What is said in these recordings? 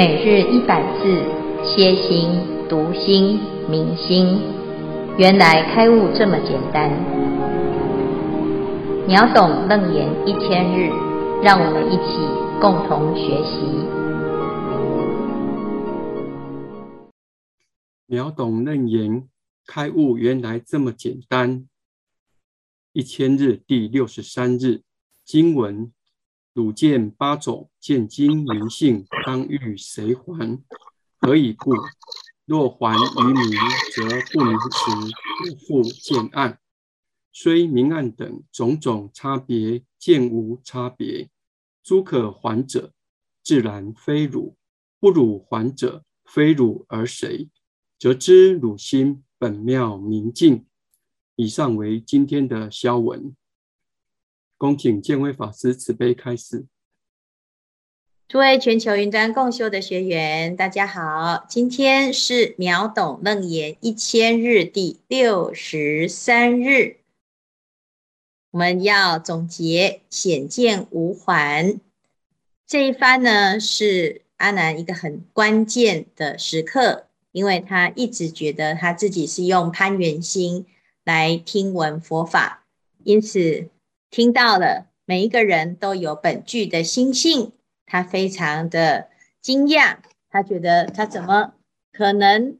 每日一百字，歇心、读心、明心，原来开悟这么简单。秒懂楞严一千日，让我们一起共同学习。秒懂楞严，开悟原来这么简单。一千日第六十三日，经文。汝见八种见精明性，当欲谁还？何以故？若还于明，则不能持，不复见暗。虽明暗等种种差别，见无差别。诸可还者，自然非汝；不汝还者，非汝而谁？则知汝心本妙明净。以上为今天的消文。恭请建威法师慈悲开示。诸位全球云端共修的学员，大家好，今天是秒懂楞严一千日第六十三日，我们要总结显见无还这一番呢，是阿南一个很关键的时刻，因为他一直觉得他自己是用攀缘心来听闻佛法，因此。听到了，每一个人都有本具的心性，他非常的惊讶，他觉得他怎么可能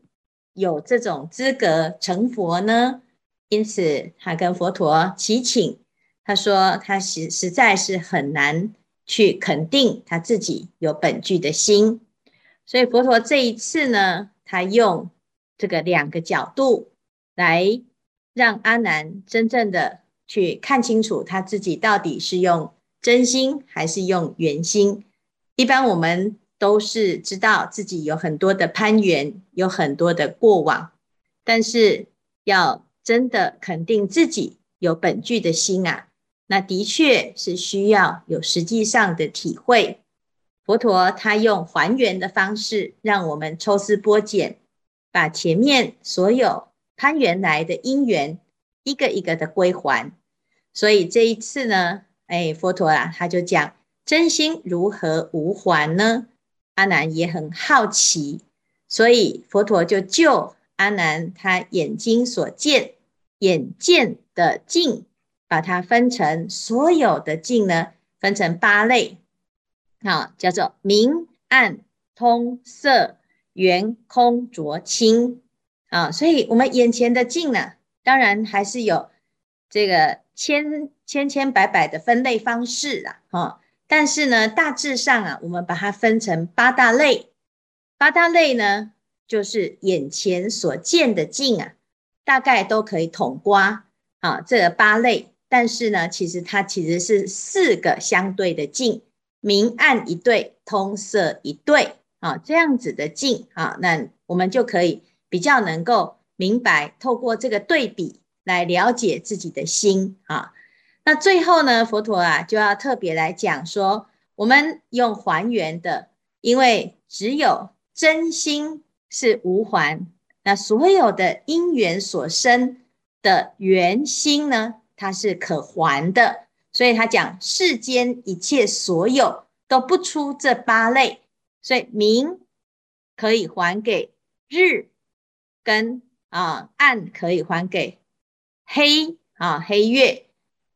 有这种资格成佛呢？因此，他跟佛陀祈请，他说他实实在是很难去肯定他自己有本具的心，所以佛陀这一次呢，他用这个两个角度来让阿难真正的。去看清楚他自己到底是用真心还是用圆心。一般我们都是知道自己有很多的攀缘，有很多的过往，但是要真的肯定自己有本具的心啊，那的确是需要有实际上的体会。佛陀他用还原的方式，让我们抽丝剥茧，把前面所有攀缘来的因缘一个一个的归还。所以这一次呢，哎，佛陀啊，他就讲真心如何无还呢？阿难也很好奇，所以佛陀就就阿难他眼睛所见、眼见的境，把它分成所有的境呢，分成八类，好，叫做明暗通色圆空浊清啊。所以我们眼前的境呢，当然还是有这个。千千千百百的分类方式啊，哈，但是呢，大致上啊，我们把它分成八大类。八大类呢，就是眼前所见的境啊，大概都可以统括啊，这八类。但是呢，其实它其实是四个相对的境，明暗一对，通色一对啊，这样子的境啊，那我们就可以比较能够明白，透过这个对比。来了解自己的心啊，那最后呢，佛陀啊就要特别来讲说，我们用还原的，因为只有真心是无还，那所有的因缘所生的原心呢，它是可还的，所以他讲世间一切所有都不出这八类，所以明可以还给日，跟啊暗可以还给。黑啊，黑月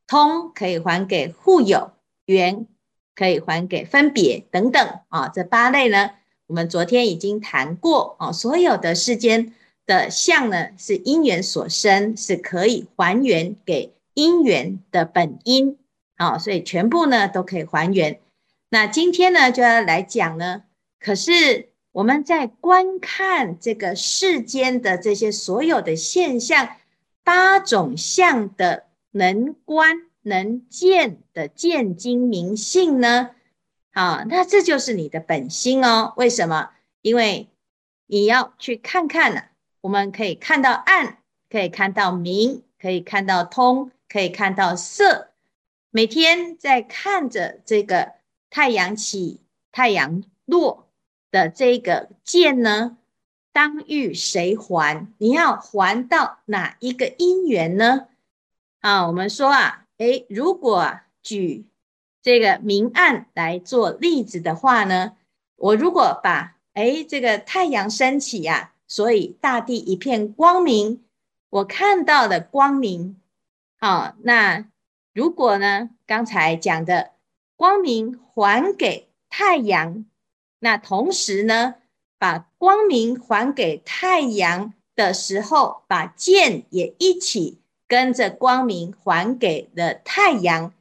通可以还给互有，圆可以还给分别等等啊，这八类呢，我们昨天已经谈过啊。所有的世间的相呢，是因缘所生，是可以还原给因缘的本因啊，所以全部呢都可以还原。那今天呢就要来讲呢，可是我们在观看这个世间的这些所有的现象。八种相的能观能见的见精明性呢？啊，那这就是你的本心哦。为什么？因为你要去看看呢、我们可以看到暗，可以看到明，可以看到通，可以看到色。每天在看着这个太阳起、太阳落的这个见呢？当欲谁还？你要还到哪一个因缘呢？啊，我们说啊，诶，如果举这个明暗来做例子的话呢，我如果把哎，这个太阳升起呀、啊，所以大地一片光明。我看到的光明，啊，那如果呢，刚才讲的光明还给太阳，那同时呢，把光明还给太阳的时候，把剑也一起跟着光明还给了太阳。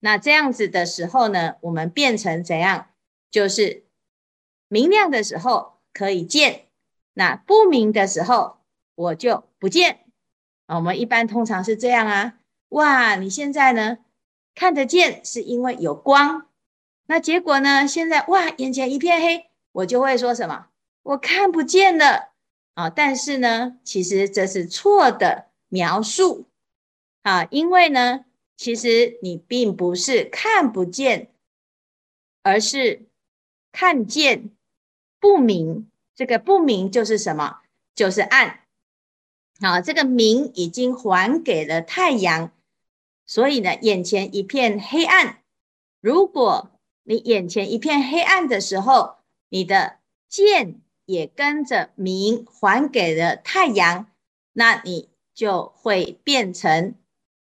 那这样子的时候呢，我们变成怎样？就是明亮的时候可以见，那不明的时候我就不见。啊，我们一般通常是这样啊。哇，你现在呢看得见，是因为有光。那结果呢，现在哇，眼前一片黑，我就会说什么？我看不见了啊。但是呢，其实这是错的描述啊，因为呢。其实你并不是看不见，而是看见不明。这个不明就是什么？就是暗。好，这个明已经还给了太阳，所以呢，眼前一片黑暗。如果你眼前一片黑暗的时候，你的剑也跟着明还给了太阳，那你就会变成。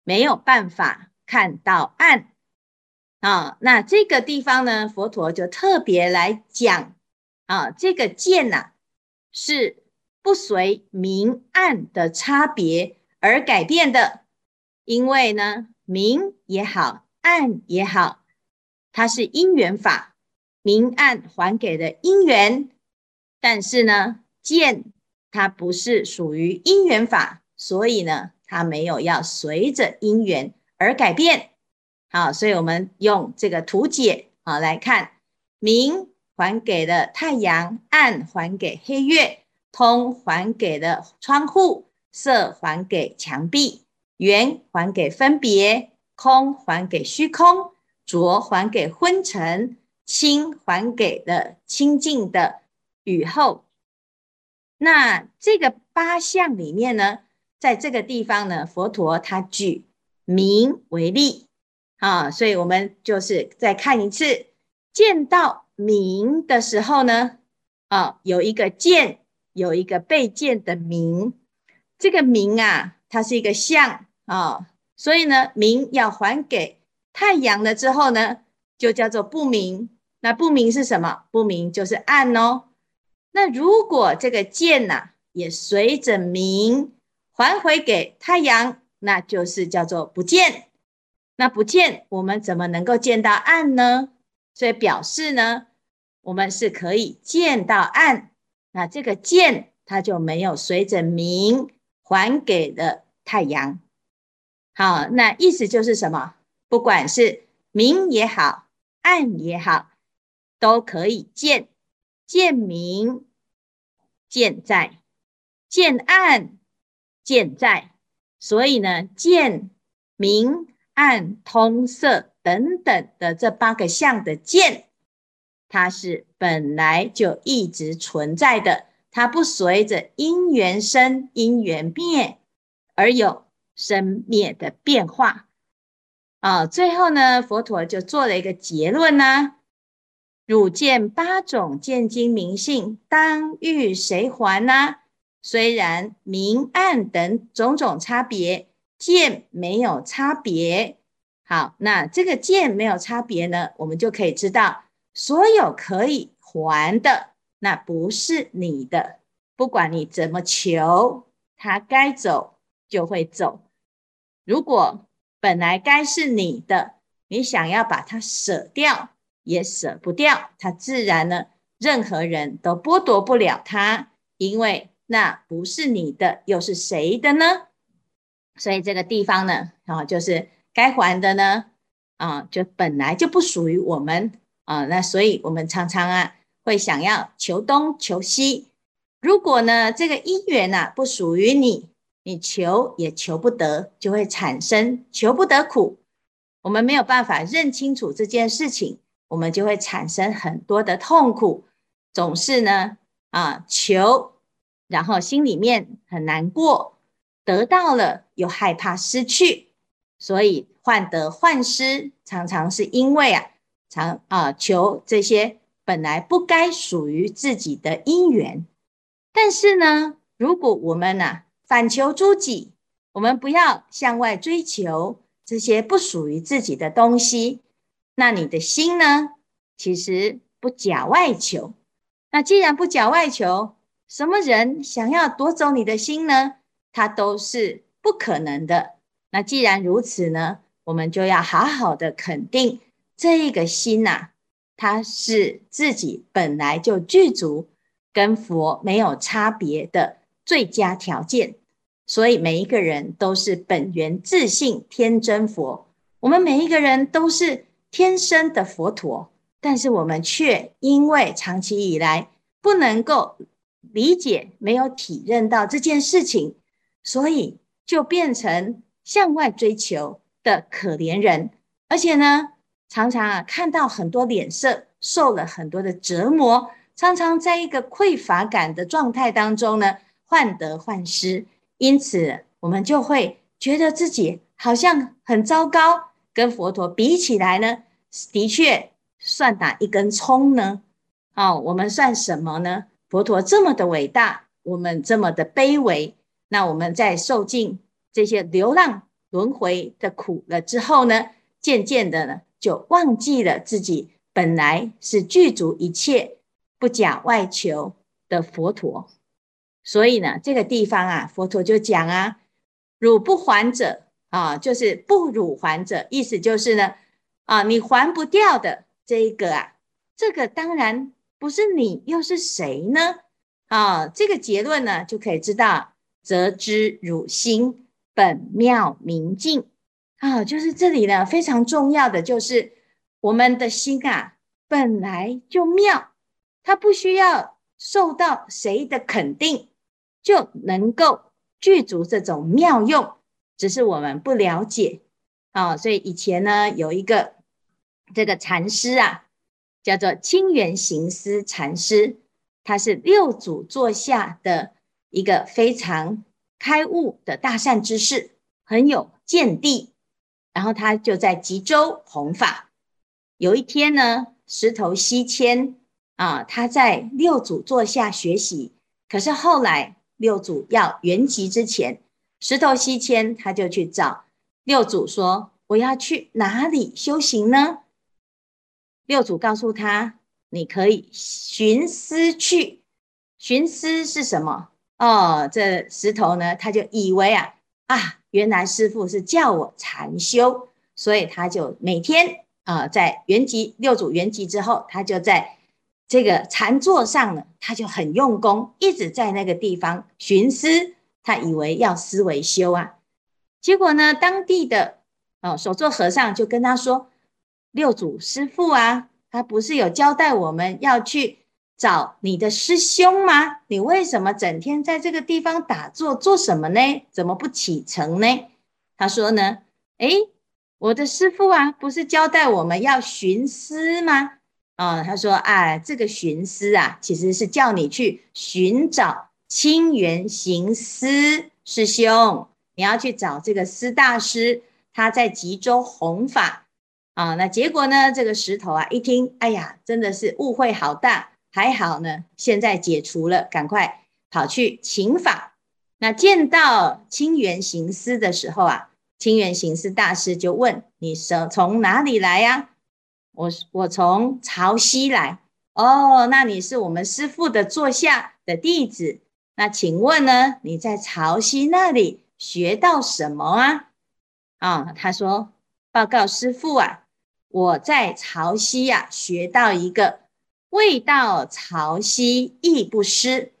没有办法看到暗啊，那这个地方呢，佛陀就特别来讲啊，这个剑呐是不随明暗的差别而改变的，因为呢，明也好，暗也好，它是因缘法，明暗还给了因缘，但是呢，剑它不是属于因缘法，所以呢。它没有要随着因缘而改变，好，所以我们用这个图解啊来看，明还给了太阳，暗还给黑月，通还给了窗户，色还给墙壁，缘还给分别，空还给虚空，浊还给昏沉，清还给了清净的雨后。那这个八相里面呢，在这个地方呢，佛陀他举明为例啊，所以我们就是再看一次，见到明的时候呢，啊，有一个见，有一个被见的明，这个明啊，它是一个相啊，所以呢，明要还给太阳了之后呢，就叫做不明。那不明是什么？不明就是暗哦。那如果这个见呐、也随着明。还回给太阳，那就是叫做不见。那不见，我们怎么能够见到暗呢？所以表示呢，我们是可以见到暗。那这个见，它就没有随着明还给了太阳。好，那意思就是什么？不管是明也好，暗也好，都可以见。见明，见在，见暗。见在，所以呢，见明暗通色等等的这八个相的见，它是本来就一直存在的，它不随着因缘生、因缘灭而有生灭的变化。啊，最后呢，佛陀就做了一个结论呢、汝见八种见精明性，当欲谁还呢？虽然明暗等种种差别，见没有差别。好，那这个见没有差别呢，我们就可以知道，所有可以还的，那不是你的。不管你怎么求，它该走就会走。如果本来该是你的，你想要把它舍掉，也舍不掉，它自然呢，任何人都剥夺不了它，因为。那不是你的，又是谁的呢？所以这个地方呢，啊，就是该还的呢，啊，就本来就不属于我们啊。那所以我们常常啊，会想要求东求西。如果呢，这个因缘呐不属于你，你求也求不得，就会产生求不得苦。我们没有办法认清楚这件事情，我们就会产生很多的痛苦。总是呢，啊，求。然后心里面很难过，得到了又害怕失去，所以患得患失，常常是因为啊，常啊求这些本来不该属于自己的因缘。但是呢，如果我们呢、反求诸己，我们不要向外追求这些不属于自己的东西，那你的心呢，其实不假外求。那既然不假外求，什么人想要夺走你的心呢？他都是不可能的。那既然如此呢，我们就要好好的肯定这一个心呐、啊，它是自己本来就具足，跟佛没有差别的最佳条件。所以每一个人都是本源自性天真佛，我们每一个人都是天生的佛陀，但是我们却因为长期以来不能够理解、没有体认到这件事情，所以就变成向外追求的可怜人，而且呢，常常啊看到很多脸色，受了很多的折磨，常常在一个匮乏感的状态当中呢，患得患失。因此，我们就会觉得自己好像很糟糕，跟佛陀比起来呢，的确算哪一根葱呢？哦，我们算什么呢？佛陀这么的伟大，我们这么的卑微。那我们在受尽这些流浪轮回的苦了之后呢，渐渐的呢，就忘记了自己本来是具足一切、不假外求的佛陀。所以呢，这个地方啊，佛陀就讲啊，汝不还者啊，就是不汝还者，意思就是呢，啊，你还不掉的这一个啊，这个当然不是你，又是谁呢？啊，这个结论呢，就可以知道，则知汝心本妙明净啊，就是这里呢，非常重要的就是我们的心啊，本来就妙，它不需要受到谁的肯定。就能够具足这种妙用，只是我们不了解啊、所以以前呢，有一个这个禅师啊，叫做清源行思禅师，他是六祖座下的一个非常开悟的大善知识，很有见地。然后他就在吉州弘法。有一天呢，石头西迁啊，他在六祖座下学习，可是后来。六祖要圆寂之前，石头西迁，他就去找六祖说：“我要去哪里修行呢？”六祖告诉他：“你可以寻思去。寻思是什么？哦，这石头呢，他就以为啊啊，原来师父是叫我禅修，所以他就每天啊、在圆寂六祖圆寂之后，他就在。”这个禅座上呢，他就很用功，一直在那个地方寻思。他以为要思维修啊，结果呢，当地的哦首座和尚就跟他说：“六祖师父啊，他不是有交代我们要去找你的师兄吗？你为什么整天在这个地方打坐做什么呢？怎么不启程呢？”他说呢：“诶，我的师父啊，不是交代我们要寻思吗？”啊、他说：“啊，这个寻思啊，其实是叫你去寻找清源行思师兄，你要去找这个师大师，他在吉州弘法啊。那结果呢，这个石头啊，一听，哎呀，真的是误会好大，还好呢，现在解除了，赶快跑去请法。那见到清源行思的时候啊，清源行思大师就问：你是从哪里来呀、啊？”我我从潮汐来哦，那你是我们师父的座下的弟子，那请问呢，你在潮汐那里学到什么啊？啊、他说报告师父啊，我在潮汐呀、啊、学到一个未到潮汐亦不失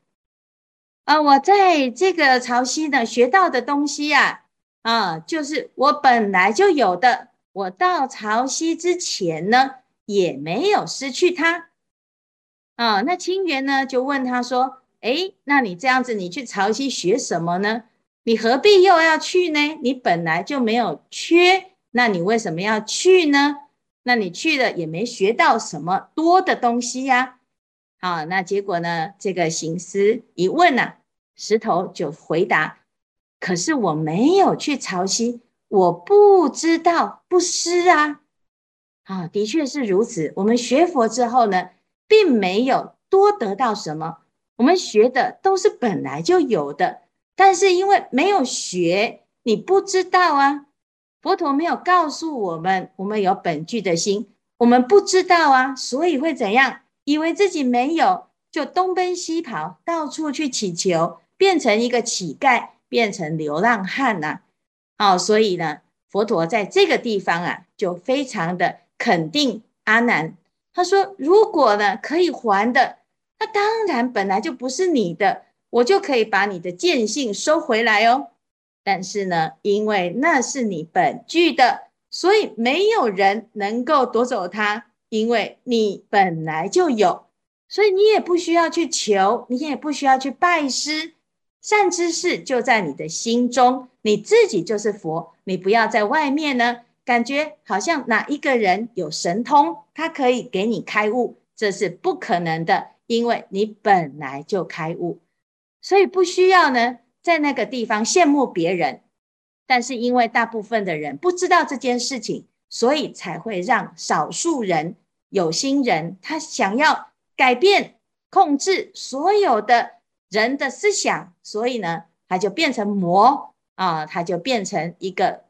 啊，我在这个潮汐呢学到的东西呀啊，就是我本来就有的。我到潮汐之前呢，也没有失去它啊。那清源呢，就问他说：“诶，那你这样子，你去潮汐学什么呢？你何必又要去呢？你本来就没有缺，那你为什么要去呢？那你去了也没学到什么多的东西呀。”好，那结果呢，这个行思一问呢、啊，石头就回答：“可是我没有去潮汐。”我不知道不施啊，啊，的确是如此。我们学佛之后呢，并没有多得到什么。我们学的都是本来就有的，但是因为没有学，你不知道啊。佛陀没有告诉我们，我们有本具的心，我们不知道啊，所以会怎样？以为自己没有，就东奔西跑，到处去祈求，变成一个乞丐，变成流浪汉呐、啊。哦，所以呢，佛陀在这个地方啊，就非常的肯定阿难。他说：“如果呢可以还的，那当然本来就不是你的，我就可以把你的见性收回来哦。”但是呢，因为那是你本具的，所以没有人能够夺走它，因为你本来就有，所以你也不需要去求，你也不需要去拜师，善知识就在你的心中，你自己就是佛，你不要在外面呢，感觉好像哪一个人有神通，他可以给你开悟，这是不可能的，因为你本来就开悟，所以不需要呢。在那个地方羡慕别人，但是因为大部分的人不知道这件事情，所以才会让少数人有心人，他想要改变、控制所有的人的思想，所以呢，他就变成魔啊，他就变成一个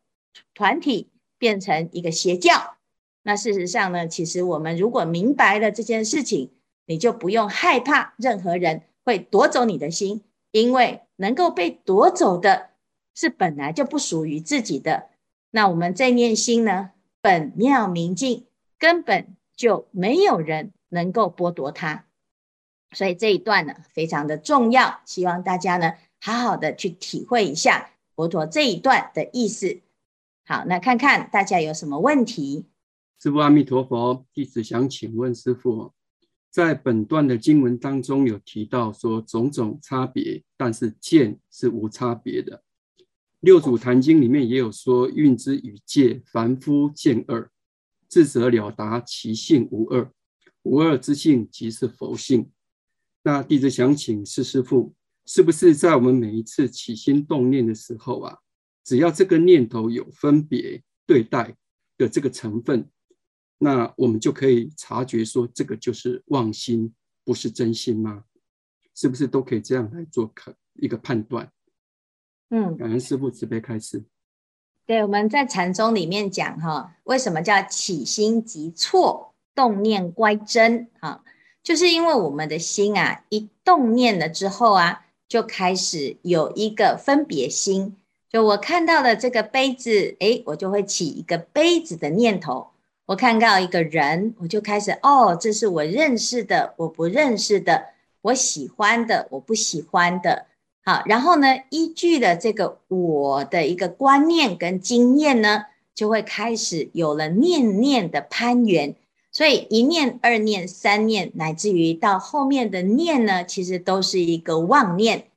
团体，变成一个邪教。那事实上呢，其实我们如果明白了这件事情，你就不用害怕任何人会夺走你的心。因为能够被夺走的是本来就不属于自己的，那我们在念心呢，本妙明净，根本就没有人能够剥夺它。所以这一段呢，非常的重要，希望大家呢，好好的去体会一下佛陀这一段的意思。好，那看看大家有什么问题？师父阿弥陀佛，弟子想请问师父。在本段的经文当中有提到说种种差别，但是见是无差别的。六祖坛经里面也有说，运之与界，凡夫见二，智者了达其性无二，无二之性即是佛性。那弟子想请释师父，是不是在我们每一次起心动念的时候啊，只要这个念头有分别对待的这个成分，那我们就可以察觉说，这个就是妄心，不是真心吗？是不是都可以这样来做可一个判断？嗯，感恩师父慈悲开示。对，我们在禅宗里面讲哈，为什么叫起心即错，动念乖真啊？就是因为我们的心啊，一动念了之后啊，就开始有一个分别心。就我看到了这个杯子，诶，我就会起一个杯子的念头。我看到一个人，我就开始哦，这是我认识的，我不认识的，我喜欢的，我不喜欢的。好，然后呢，依据的这个我的一个观念跟经验呢，就会开始有了念念的攀缘。所以一念、二念、三念，乃至于到后面的念呢，其实都是一个妄念。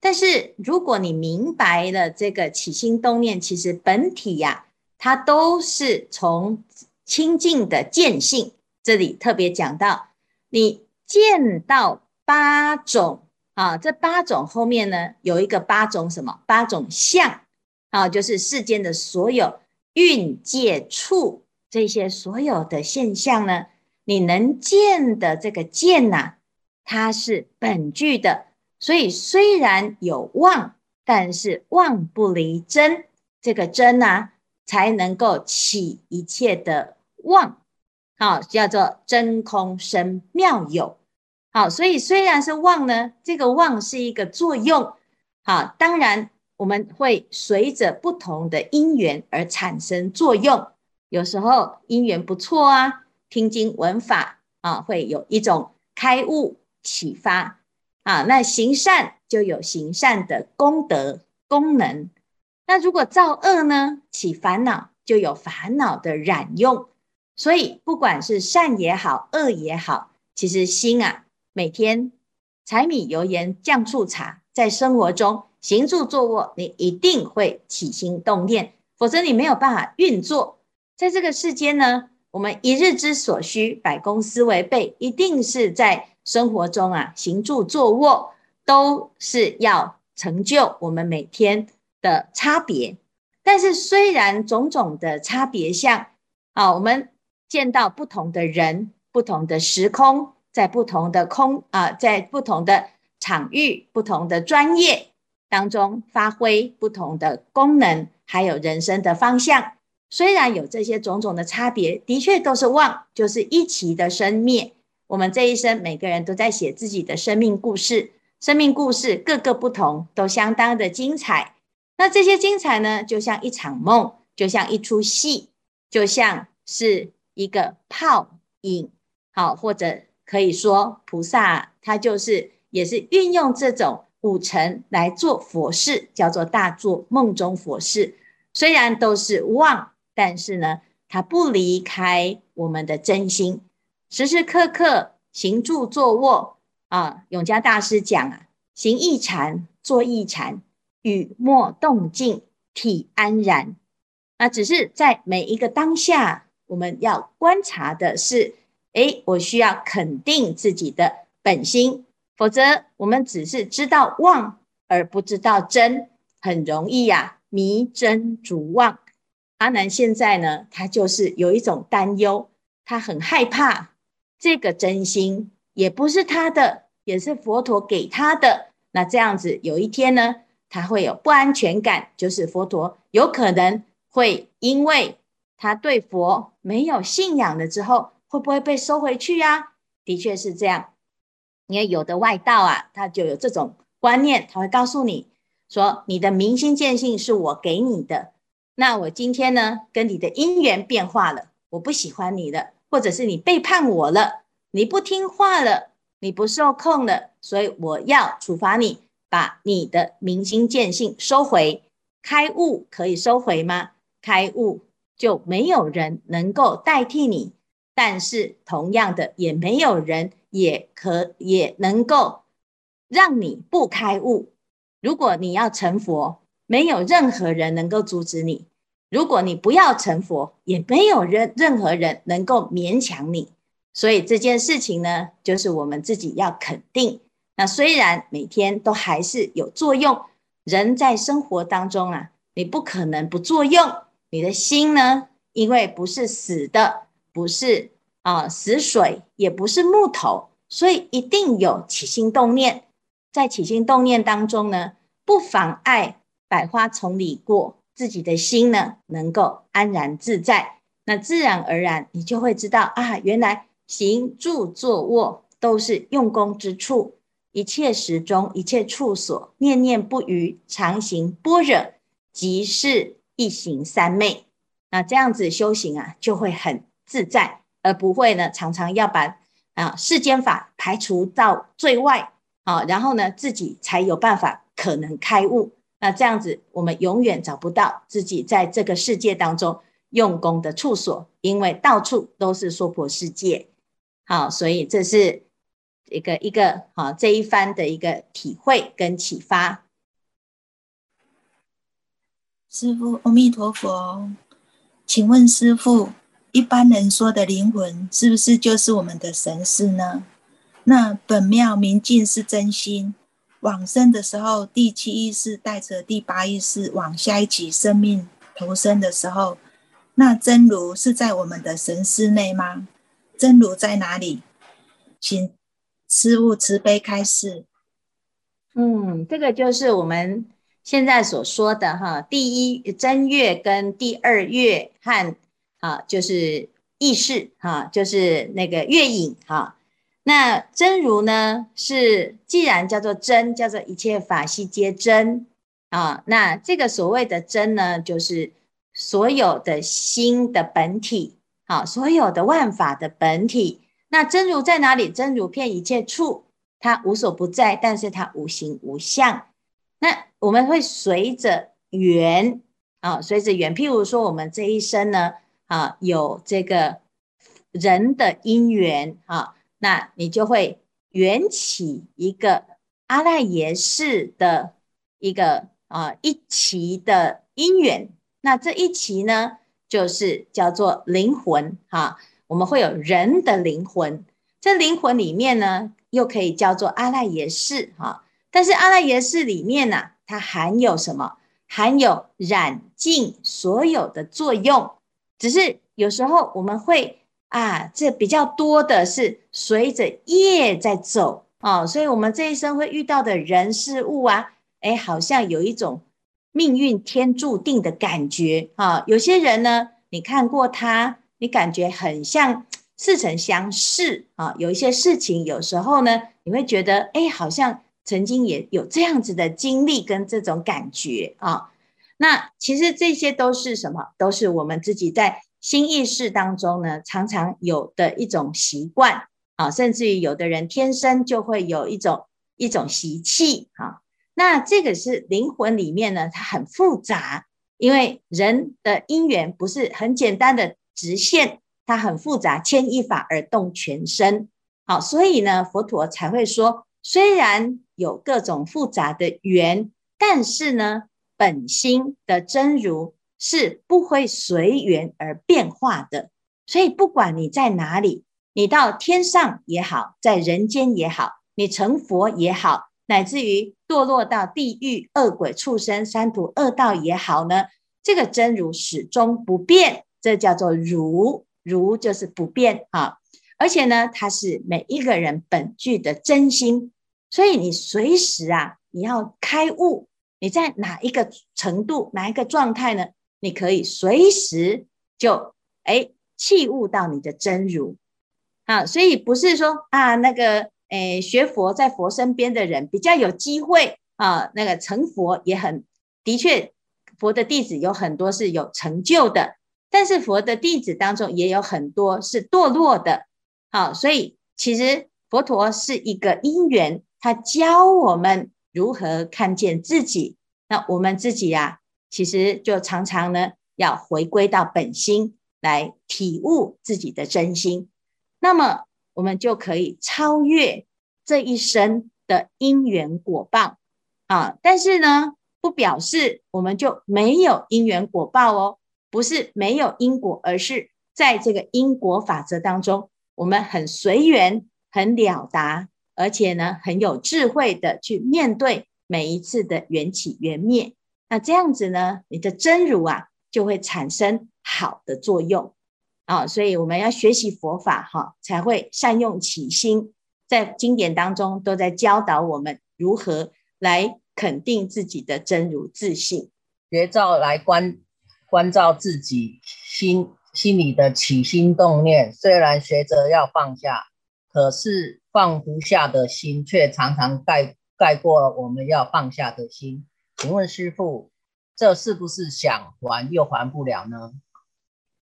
但是如果你明白了这个起心动念，其实本体呀、它都是从。清净的见性，这里特别讲到，你见到八种啊，这八种后面呢，有一个八种什么？八种相啊，就是世间的所有蕴界处这些所有的现象呢，你能见的这个见呐、它是本具的，所以虽然有妄，但是妄不离真，这个真啊，才能够起一切的。妄，好，叫做真空生妙有，好，所以虽然是妄呢，这个妄是一个作用，好，当然我们会随着不同的因缘而产生作用，有时候因缘不错啊，听经闻法啊，会有一种开悟启发。啊，那行善就有行善的功德功能，那如果造恶呢，起烦恼就有烦恼的染用。所以，不管是善也好，恶也好，其实心啊，每天柴米油盐酱醋茶，在生活中行住坐卧，你一定会起心动念，否则你没有办法运作。在这个世间呢，我们一日之所需，百工斯为备，一定是在生活中啊，行住坐卧都是要成就我们每天的差别。但是，虽然种种的差别像，啊，我们。见到不同的人、不同的时空，在不同的空啊、在不同的场域、不同的专业当中发挥不同的功能，还有人生的方向。虽然有这些种种的差别，的确都是妄，就是一期的生灭。我们这一生，每个人都在写自己的生命故事，生命故事各个不同，都相当的精彩。那这些精彩呢，就像一场梦，就像一出戏，就像是一个泡影，好，或者可以说菩萨他就是也是运用这种五尘来做佛事，叫做大做梦中佛事。虽然都是妄，但是呢，他不离开我们的真心。时时刻刻行住坐卧啊，永嘉大师讲啊，行一禅，坐一禅，语默动静，体安然。那只是在每一个当下，我们要观察的是，诶，我需要肯定自己的本心，否则我们只是知道妄而不知道真，很容易呀、迷真逐妄。阿南现在呢，他就是有一种担忧，他很害怕。这个真心也不是他的，也是佛陀给他的。那这样子，有一天呢，他会有不安全感，就是佛陀有可能会因为他对佛没有信仰了之后，会不会被收回去呀？的确是这样。因为有的外道啊，他就有这种观念，他会告诉你说：“你的明心见性是我给你的，那我今天呢，跟你的因缘变化了，我不喜欢你了。”或者是你背叛我了，你不听话了，你不受控了，所以我要处罚你，把你的明心见性收回。开悟可以收回吗？开悟就没有人能够代替你，但是同样的，也没有人也可也能够让你不开悟。如果你要成佛，没有任何人能够阻止你。如果你不要成佛，也没有人任何人能够勉强你。所以这件事情呢，就是我们自己要肯定。那虽然每天都还是有作用，人在生活当中啊，你不可能不作用。你的心呢，因为不是死的，不是啊、死水，也不是木头，所以一定有起心动念。在起心动念当中呢，不妨碍百花丛里过。自己的心呢，能够安然自在，那自然而然你就会知道啊，原来行住坐卧都是用功之处，一切时中，一切处所，念念不渝，常行般若，即是一行三昧。那这样子修行啊，就会很自在，而不会呢，常常要把啊世间法排除到最外啊，然后呢，自己才有办法可能开悟。那这样子，我们永远找不到自己在这个世界当中用功的处所，因为到处都是娑婆世界。好，所以这是一个一个好这一番的一个体会跟启发。师父，阿弥陀佛，请问师父，一般人说的灵魂是不是就是我们的神识呢？那本妙明净是真心。往生的时候，第七意识带着第八意识往下一级生命投生的时候，那真如是在我们的神识内吗？真如在哪里？请师父慈悲开示。嗯，这个就是我们现在所说的哈，第一真月跟第二月和啊，就是意识哈，就是那个月影哈。那真如呢？是既然叫做真，叫做一切法悉皆真啊。那这个所谓的真呢，就是所有的心的本体，好，所有的万法的本体。那真如在哪里？真如遍一切处，它无所不在，但是它无形无相。那我们会随着缘啊，随着缘。譬如说，我们这一生呢，啊，有这个人的因缘啊。那你就会缘起一个阿赖耶识的一个啊一期的因缘，那这一期呢，就是叫做灵魂哈。我们会有人的灵魂，这灵魂里面呢，又可以叫做阿赖耶识哈。但是阿赖耶识里面呢、啊，它含有什么？含有染净所有的作用，只是有时候我们会啊，这比较多的是随着业在走啊，所以我们这一生会遇到的人事物啊，哎，好像有一种命运天注定的感觉啊。有些人呢，你看过他，你感觉很像似曾相识啊。有一些事情，有时候呢，你会觉得，哎，好像曾经也有这样子的经历跟这种感觉啊。那其实这些都是什么？都是我们自己在心意识当中呢，常常有的一种习惯啊，甚至于有的人天生就会有一种一种习气啊。那这个是灵魂里面呢，它很复杂，因为人的因缘不是很简单的直线，它很复杂，牵一发而动全身。好，所以呢，佛陀才会说，虽然有各种复杂的缘，但是呢。本心的真如是不会随缘而变化的，所以不管你在哪里，你到天上也好，在人间也好，你成佛也好，乃至于堕落到地狱、恶鬼、畜生、三途恶道也好呢，这个真如始终不变，这叫做如，如就是不变啊。而且呢，它是每一个人本具的真心，所以你随时啊，你要开悟。你在哪一个程度，哪一个状态呢？你可以随时就哎契悟到你的真如啊，所以不是说啊那个诶学佛在佛身边的人比较有机会啊，那个成佛也很的确，佛的弟子有很多是有成就的，但是佛的弟子当中也有很多是堕落的。好，所以其实佛陀是一个因缘，他教我们。如何看见自己？那我们自己呀、啊，其实就常常呢，要回归到本心来体悟自己的真心。那么我们就可以超越这一生的因缘果报啊！但是呢，不表示我们就没有因缘果报哦，不是没有因果，而是在这个因果法则当中，我们很随缘，很了达。而且呢，很有智慧的去面对每一次的缘起缘灭，那这样子呢，你的真如啊，就会产生好的作用啊。所以我们要学习佛法哈，才会善用起心。在经典当中都在教导我们如何来肯定自己的真如自信，觉照来观观照自己心心里的起心动念。虽然学着要放下，可是。放不下的心，却常常盖盖过我们要放下的心。请问师父，这是不是想还又还不了呢？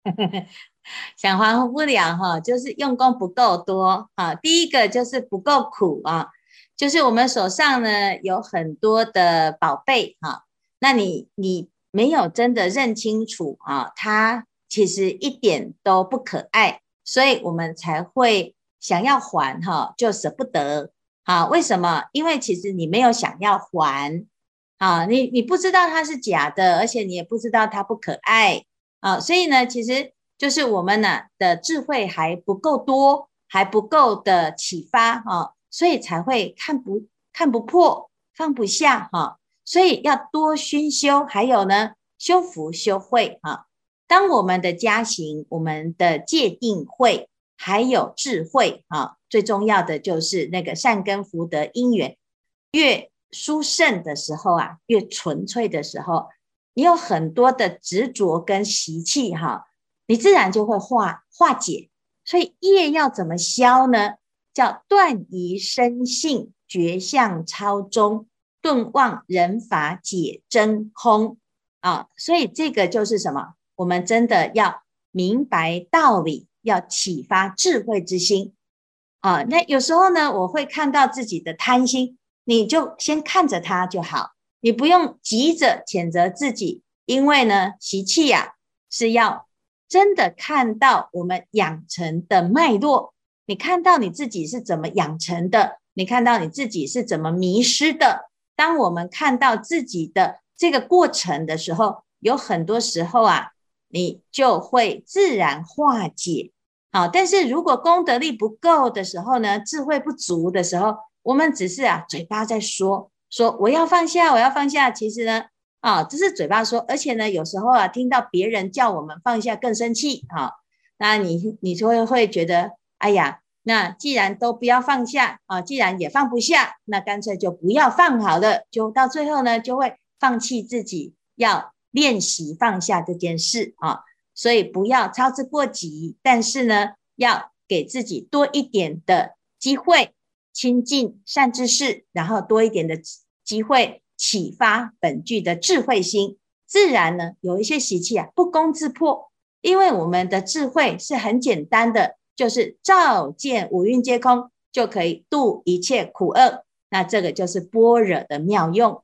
想还不了哈，就是用功不够多啊。第一个就是不够苦啊，就是我们手上呢有很多的宝贝哈，那你你没有真的认清楚啊，它其实一点都不可爱，所以我们才会。想要还哈，就舍不得啊？为什么？因为其实你没有想要还啊，你你不知道它是假的，而且你也不知道它不可爱啊，所以呢，其实就是我们呢的智慧还不够多，还不够的启发啊，所以才会看不看不破，放不下哈，所以要多熏修，还有呢，修福修慧啊。当我们的家行，我们的戒定慧。还有智慧啊，最重要的就是那个善根福德因缘越殊胜的时候啊，越纯粹的时候，你有很多的执着跟习气哈，你自然就会化化解。所以业要怎么消呢？叫断疑生信，觉相超中，顿忘人法解真空啊。所以这个就是什么？我们真的要明白道理。要启发智慧之心啊！那有时候呢，我会看到自己的贪心，你就先看着它就好，你不用急着谴责自己，因为呢，习气呀是要真的看到我们养成的脉络，你看到你自己是怎么养成的，你看到你自己是怎么迷失的。当我们看到自己的这个过程的时候，有很多时候啊，你就会自然化解。好，但是如果功德力不够的时候呢，智慧不足的时候，我们只是啊嘴巴在说说我要放下，我要放下。其实呢，啊，只是嘴巴说，而且呢，有时候啊听到别人叫我们放下更生气啊。那你你就会会觉得，哎呀，那既然都不要放下啊，既然也放不下，那干脆就不要放好了，就到最后呢，就会放弃自己要练习放下这件事啊。所以不要操之过急，但是呢，要给自己多一点的机会亲近善知识，然后多一点的机会启发本具的智慧心，自然呢，有一些习气啊，不攻自破。因为我们的智慧是很简单的，就是照见五蕴皆空，就可以度一切苦厄。那这个就是般若的妙用。